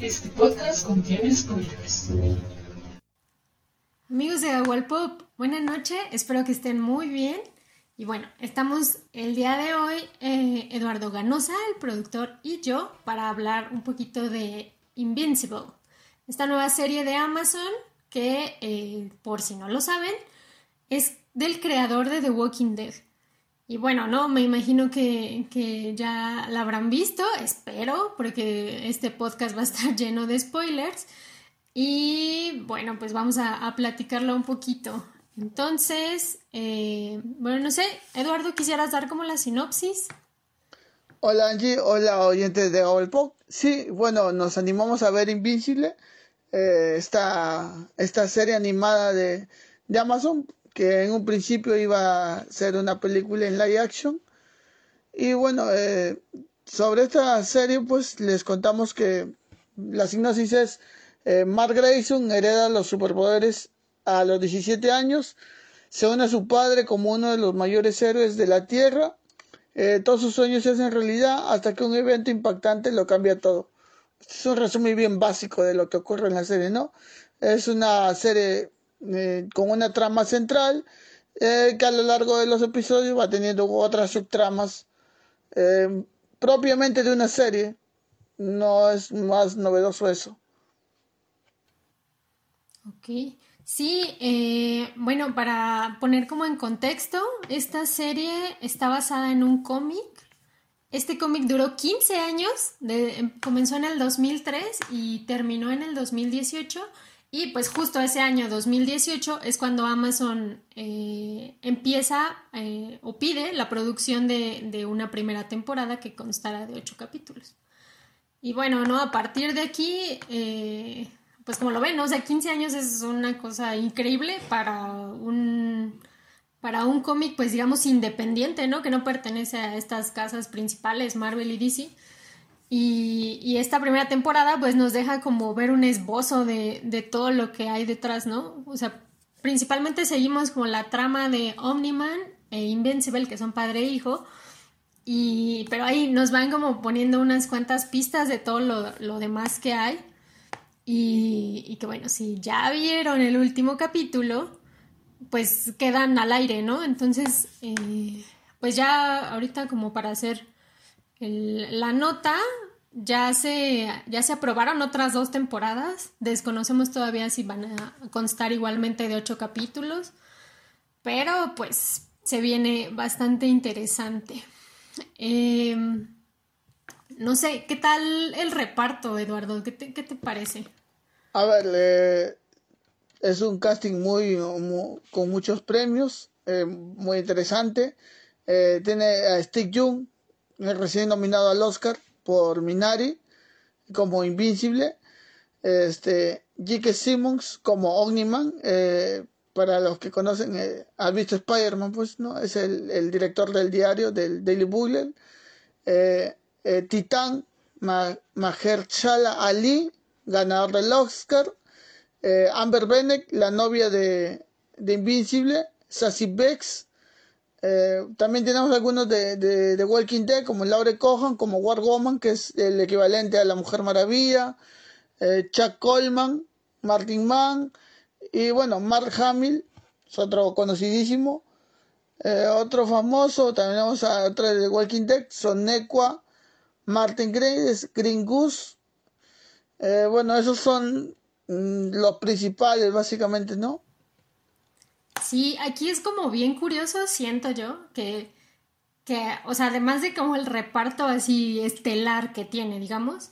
Este podcast contiene spoilers. Amigos de Pop, buenas noches, espero que estén muy bien. Y bueno, estamos el día de hoy, eh, Eduardo Ganosa, el productor, y yo, para hablar un poquito de Invincible, esta nueva serie de Amazon que, eh, por si no lo saben, es del creador de The Walking Dead. Y bueno, no, me imagino que, que, ya la habrán visto, espero, porque este podcast va a estar lleno de spoilers. Y bueno, pues vamos a, platicarlo un poquito. Entonces, eh, bueno, no sé, Eduardo, ¿quisieras dar como la sinopsis? Hola Angie, hola oyentes de Pop. Sí, bueno, nos animamos a ver Invincible, eh, esta, esta serie animada de, de Amazon que en un principio iba a ser una película en live action. Y bueno, eh, sobre esta serie pues les contamos que la sinopsis es eh, Mark Grayson hereda los superpoderes a los 17 años, se une a su padre como uno de los mayores héroes de la Tierra, eh, todos sus sueños se hacen realidad hasta que un evento impactante lo cambia todo. Es un resumen bien básico de lo que ocurre en la serie, ¿no? Es una serie eh, con una trama central eh, que a lo largo de los episodios va teniendo otras subtramas eh, propiamente de una serie. No es más novedoso eso. Ok. Sí, bueno, para poner como en contexto, esta serie está basada en un cómic. Este cómic duró 15 años, comenzó en el 2003 y terminó en el 2018 y pues justo ese año 2018 es cuando Amazon eh, empieza eh, o pide la producción de, una primera temporada que constará de ocho capítulos. Y bueno, ¿no? A partir de aquí, eh, pues como lo ven, ¿no? O sea, 15 años es una cosa increíble para un, para un cómic, pues digamos, independiente, ¿no? Que no pertenece a estas casas principales, Marvel y DC. Y, esta primera temporada pues nos deja como ver un esbozo de, de, todo lo que hay detrás, ¿no? O sea, principalmente seguimos como la trama de Omniman e Invincible, que son padre e hijo, y, pero ahí nos van como poniendo unas cuantas pistas de todo lo, lo demás que hay. Y, y, que bueno, si ya vieron el último capítulo, pues quedan al aire, ¿no? Entonces, eh, pues ya ahorita como para hacer la nota ya se, ya se aprobaron otras dos temporadas. Desconocemos todavía si van a constar igualmente de ocho capítulos. Pero pues se viene bastante interesante. Em, no sé, ¿qué tal el reparto, Eduardo? ¿Qué te, parece? A ver, es un casting muy, con muchos premios, eh, muy interesante. Eh, tiene a Steve Young, recién nominado al Oscar por Minari como Invincible, este, J.K. Simmons como Omniman, eh, para los que conocen, eh, han visto Spider-Man, pues, ¿no? Es el, director del diario, del Daily Bugle. Eh, eh, Titán, Mahershala Ali, ganador del Oscar. Amber Bennett, la novia de, de Invincible. Sassy Bex, eh, también tenemos algunos de, de, Walking Dead, como Laure Cohan, como War Woman, que es el equivalente a la Mujer Maravilla, eh, Chuck Coleman, Martin Mann, y bueno, Mark Hamill, es otro conocidísimo. Eh, otro famoso, también tenemos a otro de Walking Dead, son Sonequa, Martin Grace, Green Goose. bueno, esos son mm, los principales, básicamente, ¿no? Sí, aquí es como bien curioso, siento yo, que, que o sea, además de como el reparto así estelar que tiene, digamos,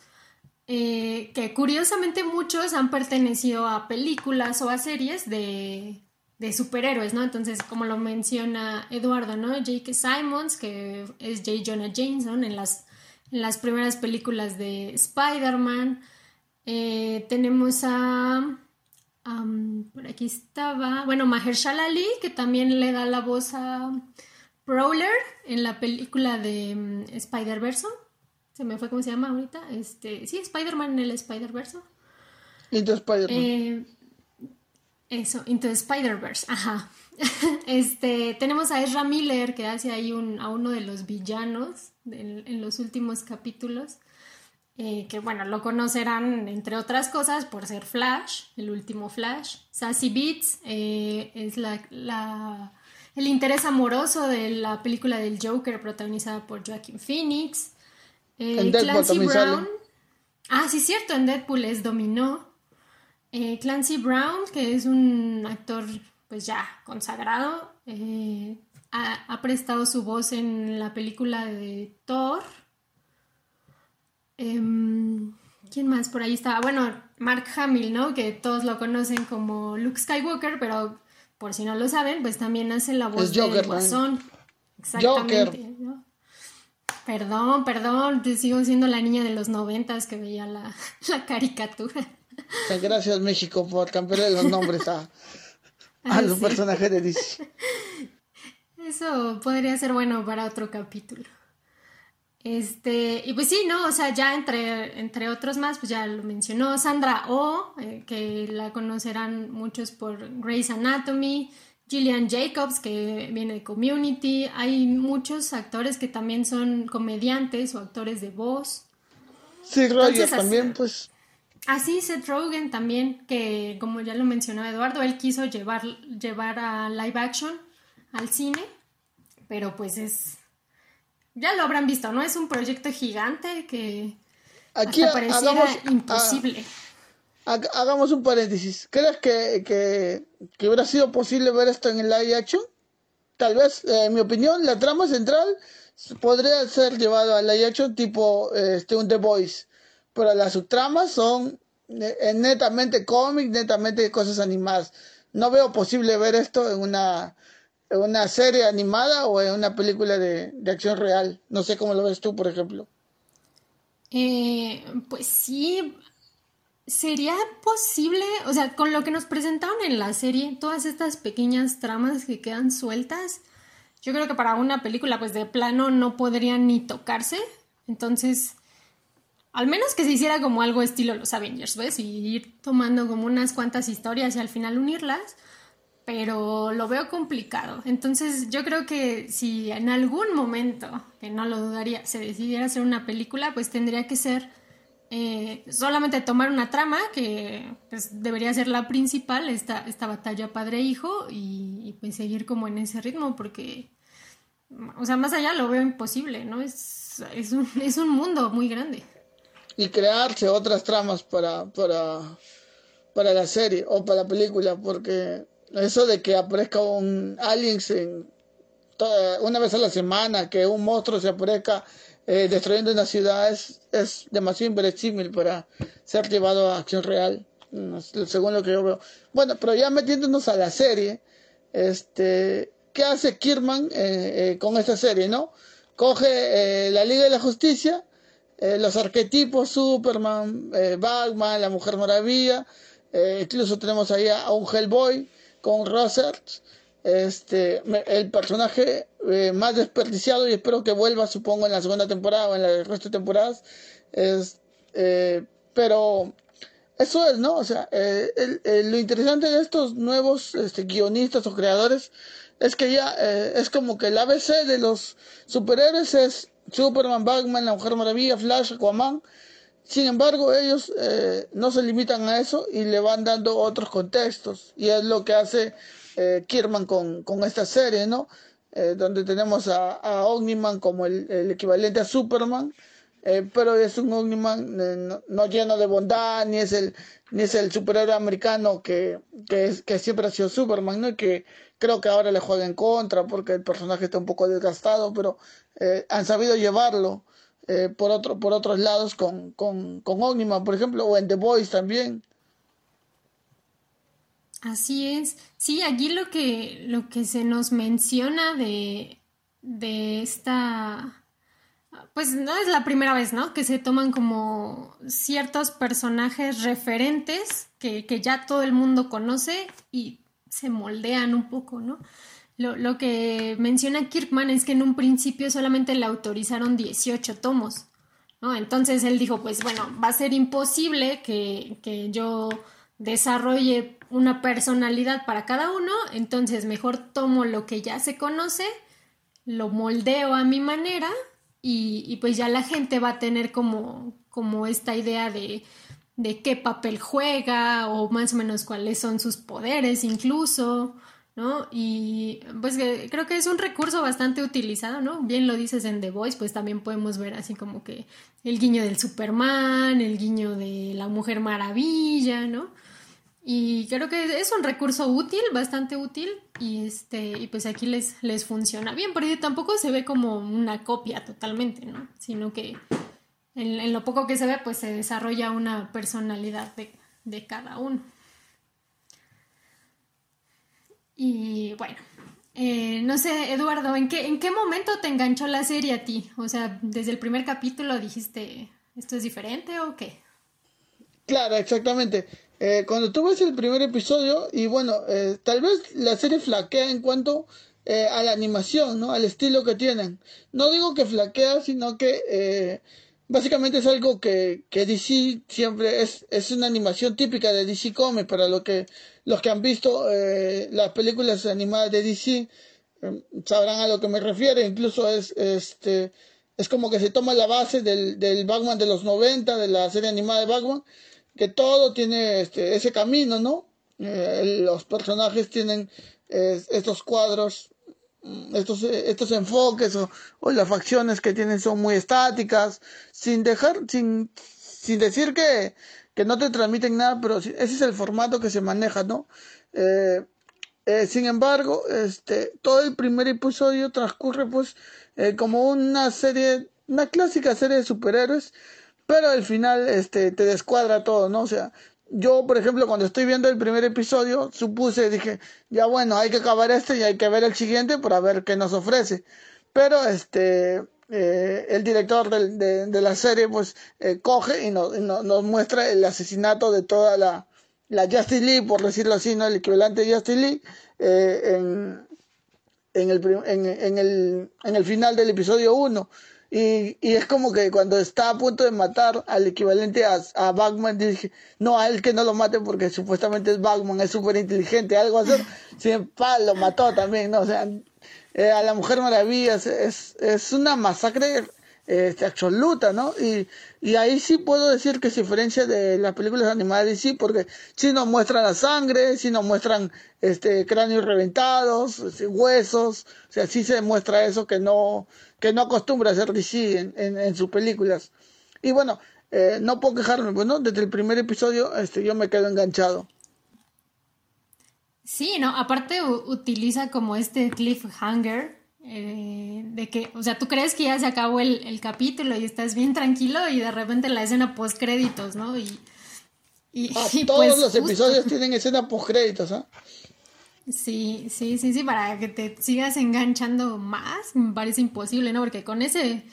eh, que curiosamente muchos han pertenecido a películas o a series de, de superhéroes, ¿no? Entonces, como lo menciona Eduardo, ¿no? J.K. Simons, que es J. Jonah Jameson en las, en las primeras películas de Spider-Man. Eh, tenemos a por aquí estaba, bueno, Mahershala Ali, que también le da la voz a Prowler en la película de mm, Spider-Verse. Se me fue cómo se llama ahorita. Este, sí, Spider-Man en el Spider-Verse. Into Spider-Man. Eh, eso, Into Spider-Verse, ajá. este, tenemos a Ezra Miller que hace ahí un, a uno de los villanos en los últimos capítulos. Eh, que bueno, lo conocerán entre otras cosas por ser Flash, el último Flash. Sassy Beats eh, es la, el interés amoroso de la película del Joker protagonizada por Joaquin Phoenix. Eh, Clancy Brown. Ah, sí, cierto, en Deadpool es Dominó. Clancy Brown, que es un actor pues ya consagrado, ha, prestado su voz en la película de Thor. Em, ¿Quién más por ahí estaba? Bueno, Mark Hamill, ¿no? Que todos lo conocen como Luke Skywalker, pero por si no lo saben, pues también hace la voz de Guasón. Exactamente. Perdón, perdón, te sigo siendo la niña de los noventas que veía la, caricatura. Gracias México por cambiar los nombres a, a los personajes de DC. Eso podría ser bueno para otro capítulo. Este, y pues sí, ¿no? O sea, ya entre, entre otros más, pues ya lo mencionó Sandra Oh, eh, que la conocerán muchos por Grey's Anatomy, Gillian Jacobs, que viene de Community, hay muchos actores que también son comediantes o actores de voz. Sí, Roger también, pues. Así, Seth Rogen también, que como ya lo mencionó Eduardo, él quiso llevar, llevar a live action al cine, pero pues es ya lo habrán visto, ¿no? Es un proyecto gigante que Aquí pareciera imposible. hagamos un paréntesis. ¿Crees que, que, hubiera sido posible ver esto en el live action? Tal vez, eh, en mi opinión, la trama central podría ser llevada al live action tipo este, un The Voice, pero las subtramas son eh, netamente cómics, netamente cosas animadas. No veo posible ver esto en una una serie animada o en una película de, acción real. No sé cómo lo ves tú, por ejemplo. Eh, pues sí, sería posible, o sea, con lo que nos presentaron en la serie, todas estas pequeñas tramas que quedan sueltas, yo creo que para una película pues de plano no podrían ni tocarse. Entonces, al menos que se hiciera como algo estilo los Avengers, ¿ves? Y ir tomando como unas cuantas historias y al final unirlas pero lo veo complicado. Entonces yo creo que si en algún momento, que no lo dudaría, se decidiera hacer una película, pues tendría que ser eh, solamente tomar una trama que pues, debería ser la principal, esta, esta batalla padre-hijo, y, pues seguir como en ese ritmo, porque, o sea, más allá lo veo imposible, ¿no? Es, es, un, es un mundo muy grande. Y crearse otras tramas para, para, para la serie o para la película, porque eso de que aparezca un aliens en una vez a la semana, que un monstruo se aparezca eh, destruyendo una ciudad es, es demasiado inverosímil para ser llevado a acción real, según lo que yo veo. Bueno, pero ya metiéndonos a la serie, este, ¿qué hace Kirman eh, eh, con esta serie, no? Coge la Liga de la Justicia, los arquetipos, Superman, Batman, la Mujer Maravilla, incluso tenemos ahí a un Hellboy, con Rosert, este, el personaje eh, más desperdiciado y espero que vuelva, supongo, en la segunda temporada o en el resto de temporadas. Es, eh, pero eso es, ¿no? O sea, eh, lo interesante de estos nuevos este, guionistas o creadores es que ya es como que el ABC de los superhéroes es Superman, Batman, La Mujer Maravilla, Flash, Aquaman. Sin embargo, ellos eh, no se limitan a eso y le van dando otros contextos. Y es lo que hace eh, Kierman con, con, esta serie, ¿no? Eh, donde tenemos a, a Omniman como el, equivalente a Superman, pero es un Omniman no, lleno de bondad, ni es el, ni es el superhéroe americano que, que, que siempre ha sido Superman, ¿no? Y que creo que ahora le juega en contra porque el personaje está un poco desgastado, pero han sabido llevarlo eh, por, otro, por otros lados con, con, con por ejemplo, o en The Voice también. Así es. Sí, aquí lo que, lo que se nos menciona de, de esta pues no es la primera vez, ¿no? Que se toman como ciertos personajes referentes que, que, ya todo el mundo conoce y se moldean un poco, ¿no? Lo, que menciona Kirkman es que en un principio solamente le autorizaron 18 tomos, ¿no? Entonces él dijo, pues bueno, va a ser imposible que, que yo desarrolle una personalidad para cada uno, entonces mejor tomo lo que ya se conoce, lo moldeo a mi manera y, pues ya la gente va a tener como, como esta idea de, de qué papel juega o más o menos cuáles son sus poderes incluso, ¿no? Y pues creo que es un recurso bastante utilizado, ¿no? Bien lo dices en The Voice, pues también podemos ver así como que el guiño del Superman, el guiño de la Mujer Maravilla, ¿no? Y creo que es un recurso útil, bastante útil, y este, y pues aquí les, les funciona bien, porque tampoco se ve como una copia totalmente, ¿no? Sino que en, lo poco que se ve, pues se desarrolla una personalidad de, cada uno. Y bueno, eh, no sé, Eduardo, ¿en qué, ¿en qué momento te enganchó la serie a ti? O sea, desde el primer capítulo dijiste, ¿esto es diferente o qué? Claro, exactamente. Eh, cuando tú ves el primer episodio, y bueno, eh, tal vez la serie flaquea en cuanto eh, a la animación, ¿no? Al estilo que tienen. No digo que flaquea, sino que básicamente es algo que, que DC siempre es, es una animación típica de DC Comics, para lo que, los que han visto las películas animadas de DC sabrán a lo que me refiero, incluso es este es como que se toma la base del, del Batman de los 90, de la serie animada de Batman, que todo tiene este, ese camino, ¿no? Eh, los personajes tienen estos cuadros, estos, estos enfoques o, las facciones que tienen son muy estáticas, sin dejar, sin, sin decir que, que no te transmiten nada, pero ese es el formato que se maneja, ¿no? Eh, eh, sin embargo, este, todo el primer episodio transcurre pues como una serie, una clásica serie de superhéroes, pero al final este, te descuadra todo, ¿no? O sea, yo, por ejemplo, cuando estoy viendo el primer episodio, supuse, dije, ya bueno, hay que acabar este y hay que ver el siguiente para ver qué nos ofrece. Pero este, eh, el director de, de, la serie, pues, eh, coge y, nos muestra el asesinato de toda la, la Justice League, por decirlo así, ¿no? El equivalente de Justice League, eh, en, en, el, en, en, el, en el final del episodio 1. Y, y, es como que cuando está a punto de matar al equivalente a, a Batman, dije, no, a él que no lo mate porque supuestamente es Batman, es súper inteligente, algo así. Sin lo mató también, ¿no? O sea, eh, a la Mujer Maravilla es, es, es una masacre este, absoluta, ¿no? Y, y ahí sí puedo decir que se diferencia de las películas animadas sí, porque si nos muestran la sangre, si nos muestran este, cráneos reventados, este, huesos, o sea, sí se muestra eso que no, que no acostumbra hacer DC en, en, en sus películas. Y bueno, eh, no puedo quejarme, bueno, desde el primer episodio este, yo me quedo enganchado. Sí, no, aparte utiliza como este cliffhanger eh, de que, o sea, tú crees que ya se acabó el, capítulo y estás bien tranquilo y de repente la escena post créditos, ¿no? Y, y, ah, todos pues los episodios tienen escena post créditos, ¿ah? Sí, sí, sí, sí, para que te sigas enganchando más, me parece imposible, ¿no? Porque con ese,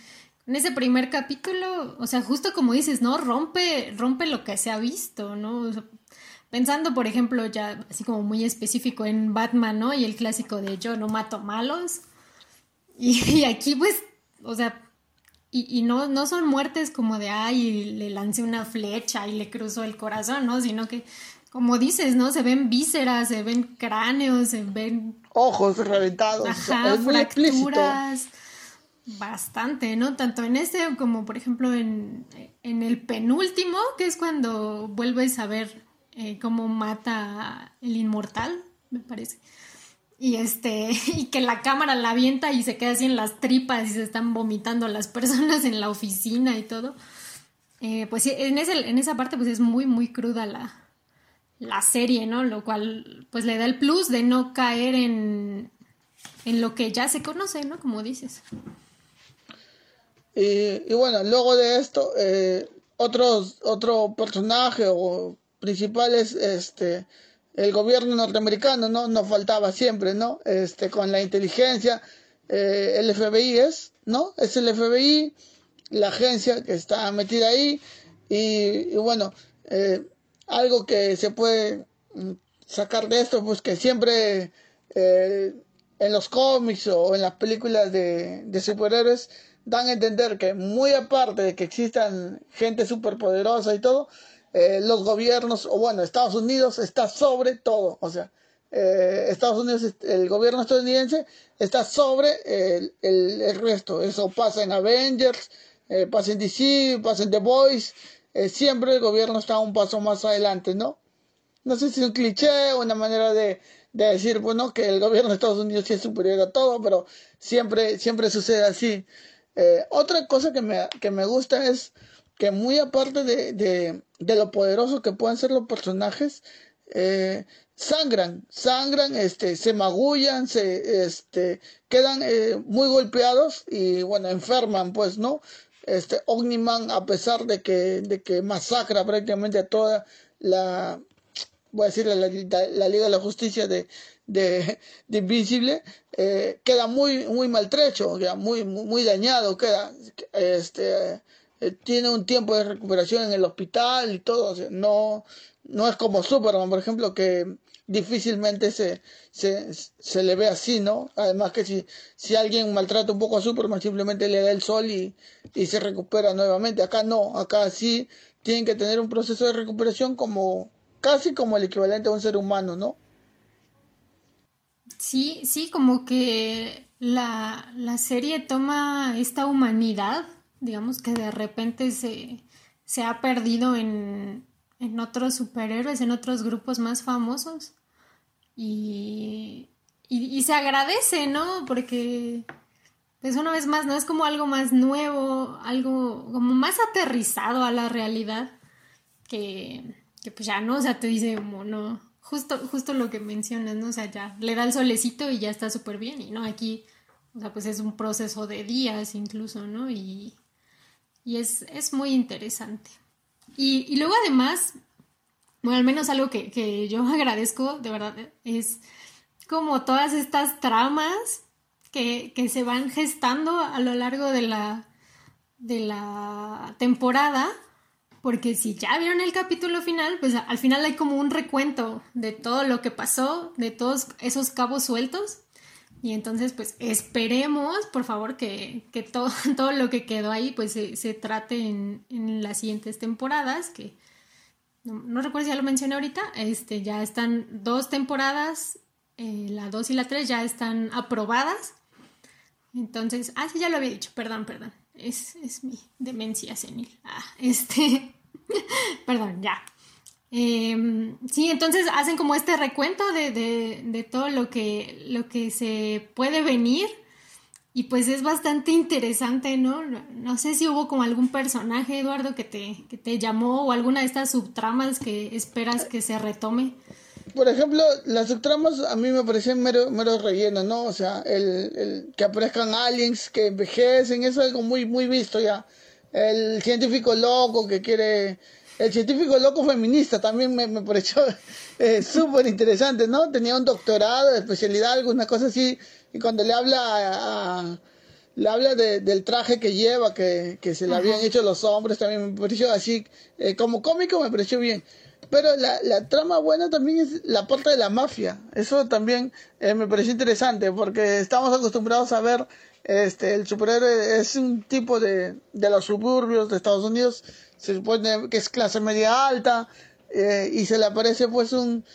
en ese primer capítulo, o sea, justo como dices, ¿no? Rompe, rompe lo que se ha visto, ¿no? pensando, por ejemplo, ya así como muy específico en Batman, ¿no? Y el clásico de yo no mato malos. Y, aquí pues, o sea, y, no, no son muertes como de, ay, le lancé una flecha y le cruzó el corazón, ¿no? Sino que, como dices, ¿no? Se ven vísceras, se ven cráneos, se ven... Ojos reventados. Ajá, fracturas. Bastante, ¿no? Tanto en este como, por ejemplo, en, en el penúltimo, que es cuando vuelves a ver eh, cómo mata el inmortal, me parece y este y que la cámara la avienta y se queda así en las tripas y se están vomitando las personas en la oficina y todo. Eh, pues en, ese, en esa parte pues es muy muy cruda la, la serie no lo cual pues le da el plus de no caer en en lo que ya se conoce no como dices. Y, bueno luego de esto eh, otros otro personaje o principal es este el gobierno norteamericano, ¿no? Nos faltaba siempre, ¿no? Este, con la inteligencia, eh, el FBI es, ¿no? Es el FBI, la agencia que está metida ahí, y, bueno, eh, algo que se puede mm, sacar de esto, pues que siempre eh, en los cómics o en las películas de, de superhéroes dan a entender que muy aparte de que existan gente superpoderosa y todo, eh, los gobiernos, o bueno, Estados Unidos está sobre todo, o sea, eh, Estados Unidos, el gobierno estadounidense está sobre el, el, resto. Eso pasa en Avengers, eh, pasa en DC, pasa en The. Eh, siempre el gobierno está un paso más adelante, ¿no? No sé si es un cliché o una manera de, de decir, bueno, que el gobierno de Estados Unidos sí es superior a todo, pero siempre, siempre sucede así. otra cosa que me, que me gusta es que muy aparte de, de, de lo poderoso que pueden ser los personajes, eh, sangran, sangran, este, se magullan, se, este, quedan eh, muy golpeados y bueno, enferman, pues, ¿no? Este, Omniman, a pesar de que, de que masacra prácticamente a toda la, voy a decir, la, la, Liga de la Justicia de, de, Invisible, eh, queda muy, muy maltrecho, queda muy, muy, dañado, queda, este, tiene un tiempo de recuperación en el hospital y todo, no, no es como Superman, por ejemplo, que difícilmente se, se, se, le ve así, ¿no? Además que si, si alguien maltrata un poco a Superman, simplemente le da el sol y, y se recupera nuevamente. Acá no, acá sí tienen que tener un proceso de recuperación como casi como el equivalente a un ser humano, ¿no? Sí, sí, como que la, la serie toma esta humanidad, digamos que de repente se, se ha perdido en, en otros superhéroes, en otros grupos más famosos. Y, y, se agradece, ¿no? Porque, pues una vez más, ¿no? Es como algo más nuevo, algo como más aterrizado a la realidad, que, que pues ya no, o sea, te dice como, no, justo, justo lo que mencionas, ¿no? O sea, ya le da el solecito y ya está súper bien, y no, aquí, o sea, pues es un proceso de días incluso, ¿no? Y, y es, es muy interesante. Y, luego además, bueno, al menos algo que, yo agradezco, de verdad, es como todas estas tramas que, se van gestando a lo largo de la, de la temporada, porque si ya vieron el capítulo final, pues al final hay como un recuento de todo lo que pasó, de todos esos cabos sueltos. Y entonces, pues esperemos, por favor, que, todo, todo lo que quedó ahí, pues se, trate en, las siguientes temporadas, que no, recuerdo si ya lo mencioné ahorita, este, ya están dos temporadas, eh, la 2 y la 3 ya están aprobadas. Entonces, ah, sí, ya lo había dicho, perdón, perdón, es, es mi demencia senil. Ah, este, perdón, ya. Em, sí, entonces hacen como este recuento de, de, todo lo que, lo que se puede venir y pues es bastante interesante, ¿no? No sé si hubo como algún personaje, Eduardo, que te, que te llamó o alguna de estas subtramas que esperas que se retome. Por ejemplo, las subtramas a mí me parecen mero, mero relleno, ¿no? O sea, el, el que aparezcan aliens que envejecen, eso es algo muy, muy visto ya. El científico loco que quiere el científico loco feminista también me, me pareció eh, súper interesante, ¿no? Tenía un doctorado de especialidad, alguna cosa así, y cuando le habla a, le habla de, del traje que lleva, que, que se le habían hecho los hombres, también me pareció así, eh, como cómico me pareció bien. Pero la, la, trama buena también es la parte de la mafia. Eso también eh, me pareció interesante, porque estamos acostumbrados a ver este, el superhéroe es un tipo de, de los suburbios de Estados Unidos, se supone que es clase media alta, eh, y se le aparece pues un,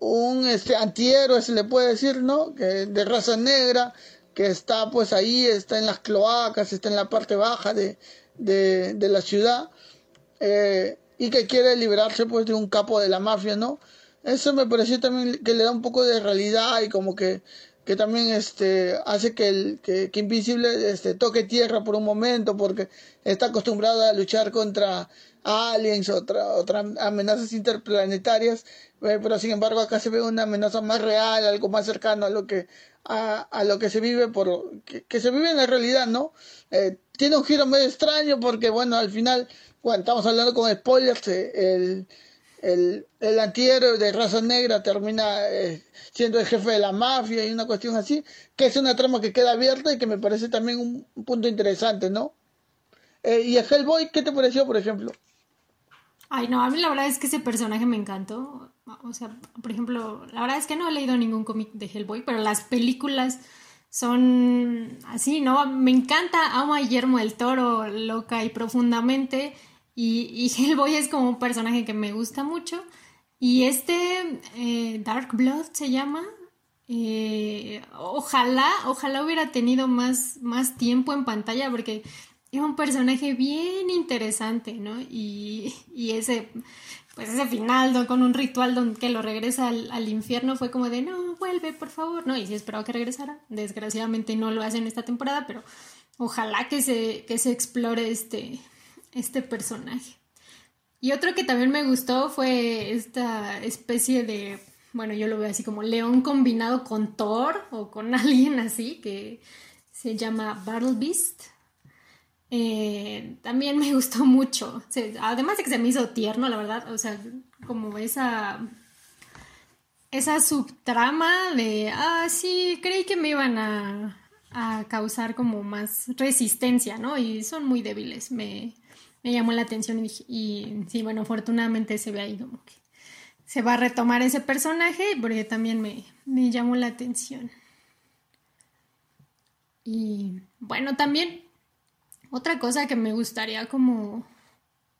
un este, antihéroe, se le puede decir, ¿no? Que, de raza negra, que está pues ahí, está en las cloacas, está en la parte baja de, de, de la ciudad, eh, y que quiere liberarse pues de un capo de la mafia, ¿no? Eso me pareció también que le da un poco de realidad y como que que también este hace que el que, Invisible este toque tierra por un momento porque está acostumbrado a luchar contra aliens otra otras amenazas interplanetarias eh, pero sin embargo acá se ve una amenaza más real algo más cercano a lo que a, a lo que se vive por que, se vive en la realidad no eh, tiene un giro medio extraño porque bueno al final bueno estamos hablando con spoilers eh, el el, el antihéroe de raza negra termina eh, siendo el jefe de la mafia y una cuestión así, que es una trama que queda abierta y que me parece también un, punto interesante, ¿no? Eh, y a Hellboy, ¿qué te pareció, por ejemplo? Ay, no, a mí la verdad es que ese personaje me encantó. O sea, por ejemplo, la verdad es que no he leído ningún cómic de Hellboy, pero las películas son así, ¿no? Me encanta, amo a Guillermo del Toro loca y profundamente. Y, y Hellboy es como un personaje que me gusta mucho. Y este eh, Dark Blood se llama. Eh, ojalá, ojalá hubiera tenido más, más tiempo en pantalla porque es un personaje bien interesante, ¿no? Y, y ese, pues ese final con un ritual donde que lo regresa al, infierno fue como de no, vuelve, por favor, ¿no? Y sí esperaba que regresara. Desgraciadamente no lo hace en esta temporada, pero ojalá que se, que se explore este, este personaje. Y otro que también me gustó fue esta especie de, bueno, yo lo veo así como león combinado con Thor o con alguien así, que se llama Battle Beast. Eh, también me gustó mucho. además de que se me hizo tierno, la verdad. O sea, como esa. Esa subtrama de. Ah, sí, creí que me iban a, a causar como más resistencia, ¿no? Y son muy débiles. Me, me llamó la atención y, y, sí, bueno, afortunadamente se ve ahí como que se va a retomar ese personaje porque también me, me llamó la atención. Y bueno, también otra cosa que me gustaría como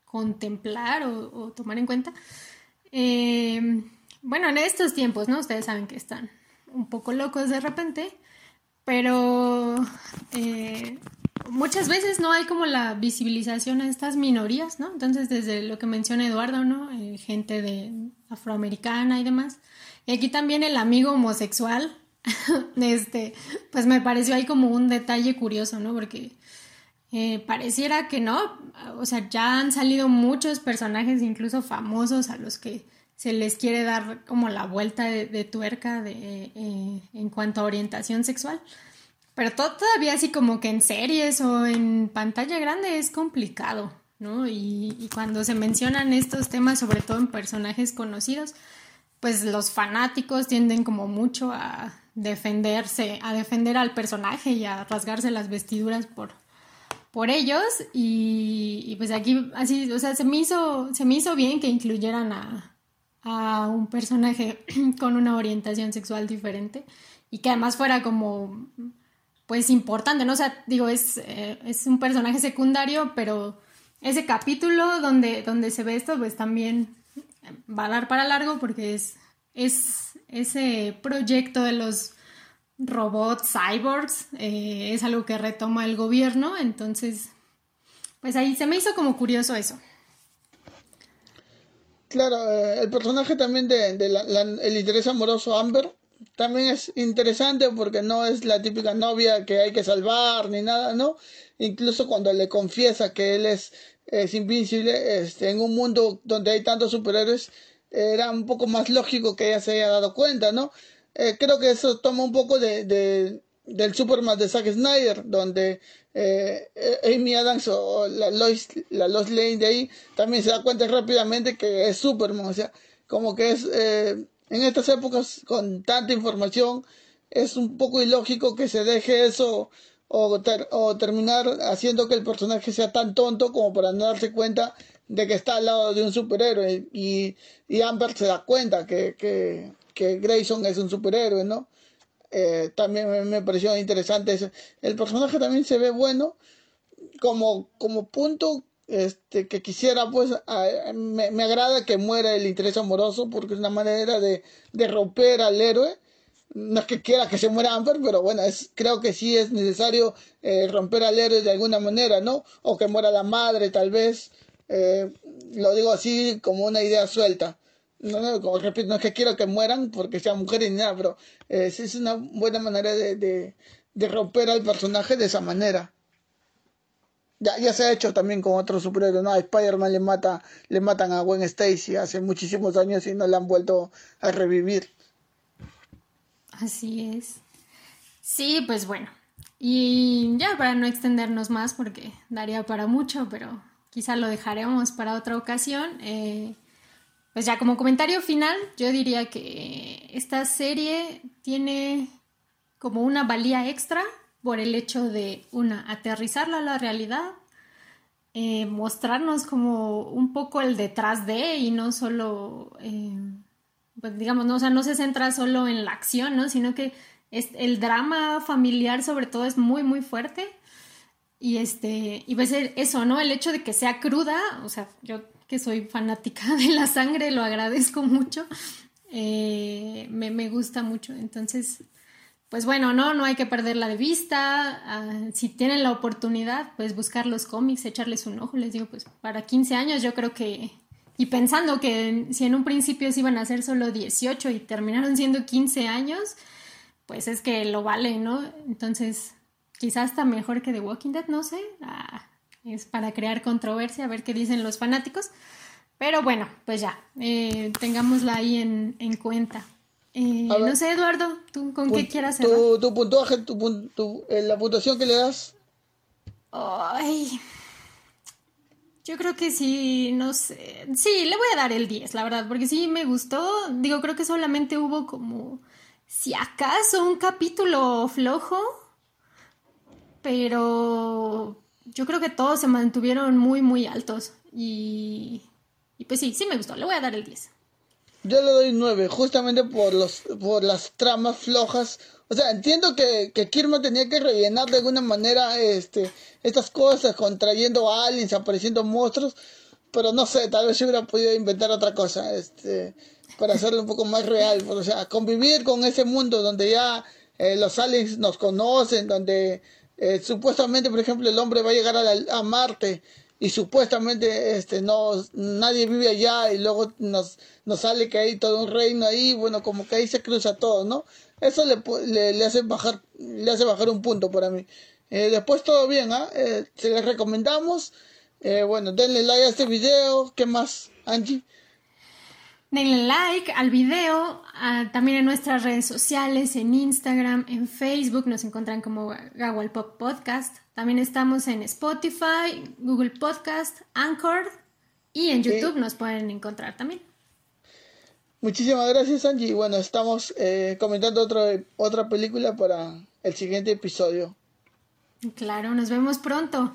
contemplar o, tomar en cuenta, eh, bueno, en estos tiempos, ¿no? Ustedes saben que están un poco locos de repente, pero eh, muchas veces no hay como la visibilización a estas minorías, ¿no? Entonces, desde lo que menciona Eduardo, ¿no? Eh, gente de afroamericana y demás. Y aquí también el amigo homosexual, este, pues me pareció ahí como un detalle curioso, ¿no? Porque eh, pareciera que no, o sea, ya han salido muchos personajes, incluso famosos, a los que se les quiere dar como la vuelta de, tuerca de, eh, en cuanto a orientación sexual. Pero todavía así como que en series o en pantalla grande es complicado, ¿no? Y, y, cuando se mencionan estos temas, sobre todo en personajes conocidos, pues los fanáticos tienden como mucho a defenderse, a defender al personaje y a rasgarse las vestiduras por, por ellos y, pues aquí así, o sea, se me hizo, se me hizo bien que incluyeran a, a un personaje con una orientación sexual diferente y que además fuera como pues importante, ¿no? O sea, digo, es, eh, es un personaje secundario, pero ese capítulo donde, donde se ve esto, pues también va a dar para largo porque es, es ese proyecto de los robots, cyborgs, eh, es algo que retoma el gobierno, entonces, pues ahí se me hizo como curioso eso. Claro, eh, el personaje también de, el interés amoroso Amber también es interesante porque no es la típica novia que hay que salvar ni nada, ¿no? Incluso cuando le confiesa que él es, es invincible, este, en un mundo donde hay tantos superhéroes, era un poco más lógico que ella se haya dado cuenta, ¿no? Eh, creo que eso toma un poco de, de del Superman de Zack Snyder, donde eh, Amy Adams o la Lois, la Lois Lane de ahí también se da cuenta rápidamente que es Superman, o sea, como que es eh, en estas épocas con tanta información es un poco ilógico que se deje eso o, o terminar haciendo que el personaje sea tan tonto como para no darse cuenta de que está al lado de un superhéroe y, y Amber se da cuenta que, que que Grayson es un superhéroe, ¿no? Eh, también me, pareció interesante. El personaje también se ve bueno. Como, como punto este, que quisiera, pues, me, me, agrada que muera el interés amoroso porque es una manera de, de romper al héroe. No es que quiera que se muera Amber, pero bueno, es, creo que sí es necesario eh, romper al héroe de alguna manera, ¿no? O que muera la madre, tal vez. Eh, lo digo así como una idea suelta. No, no, como repito, no es que quiero que mueran porque sean mujeres ni nada, pero eh, es una buena manera de, de, romper al personaje de esa manera. Ya, ya se ha hecho también con otros superhéroes, ¿no? A Spider-Man le, mata, le matan a Gwen Stacy hace muchísimos años y no la han vuelto a revivir. Así es. Sí, pues bueno. Y ya para no extendernos más, porque daría para mucho, pero quizá lo dejaremos para otra ocasión. Eh, pues ya como comentario final, yo diría que esta serie tiene como una valía extra por el hecho de, una, aterrizarla a la realidad, eh, mostrarnos como un poco el detrás de y no solo, eh, pues digamos, no, o sea, no se centra solo en la acción, ¿no? Sino que es, el drama familiar sobre todo es muy, muy fuerte. Y este, y pues eso, ¿no? El hecho de que sea cruda, o sea, yo que soy fanática de la sangre, lo agradezco mucho. Eh, me, me, gusta mucho. Entonces, pues bueno, no, no hay que perderla de vista. Uh, si tienen la oportunidad, pues buscar los cómics, echarles un ojo. Les digo, pues para 15 años yo creo que... Y pensando que si en un principio se iban a ser solo 18 y terminaron siendo 15 años, pues es que lo vale, ¿no? Entonces, quizás está mejor que The Walking Dead, no sé. Ah, es para crear controversia, a ver qué dicen los fanáticos. Pero bueno, pues ya, eh, tengámosla ahí en, en cuenta. Eh, no sé, Eduardo, ¿tú con qué quieras? Tu, tu, puntuaje, tu, tu, eh, la puntuación que le das. Ay, yo creo que sí, no sé. Sí, le voy a dar el 10, la verdad, porque sí me gustó. Digo, creo que solamente hubo como, si acaso, un capítulo flojo. Pero yo creo que todos se mantuvieron muy, muy altos. Y, y pues sí, sí me gustó. Le voy a dar el 10. Yo le doy 9, justamente por los por las tramas flojas. O sea, entiendo que, que Kirma tenía que rellenar de alguna manera este estas cosas, contrayendo aliens, apareciendo monstruos, pero no sé, tal vez yo hubiera podido inventar otra cosa, este, para hacerlo un poco más real. O sea, convivir con ese mundo donde ya eh, los aliens nos conocen, donde eh, supuestamente, por ejemplo, el hombre va a llegar a, a Marte y supuestamente este no nadie vive allá y luego nos, nos sale que hay todo un reino ahí bueno como que ahí se cruza todo no eso le, le, hace bajar le hace bajar un punto para mí eh, después todo bien ¿ah? ¿eh? se les recomendamos eh, bueno denle like a este video qué más Angie Denle like al video, también en nuestras redes sociales, en Instagram, en Facebook, nos encuentran como Gawal Pop Podcast. También estamos en Spotify, Google Podcast, Anchor y en YouTube nos pueden encontrar también. Muchísimas gracias Angie. Bueno, estamos eh, comentando otra, otra película para el siguiente episodio. Claro, nos vemos pronto.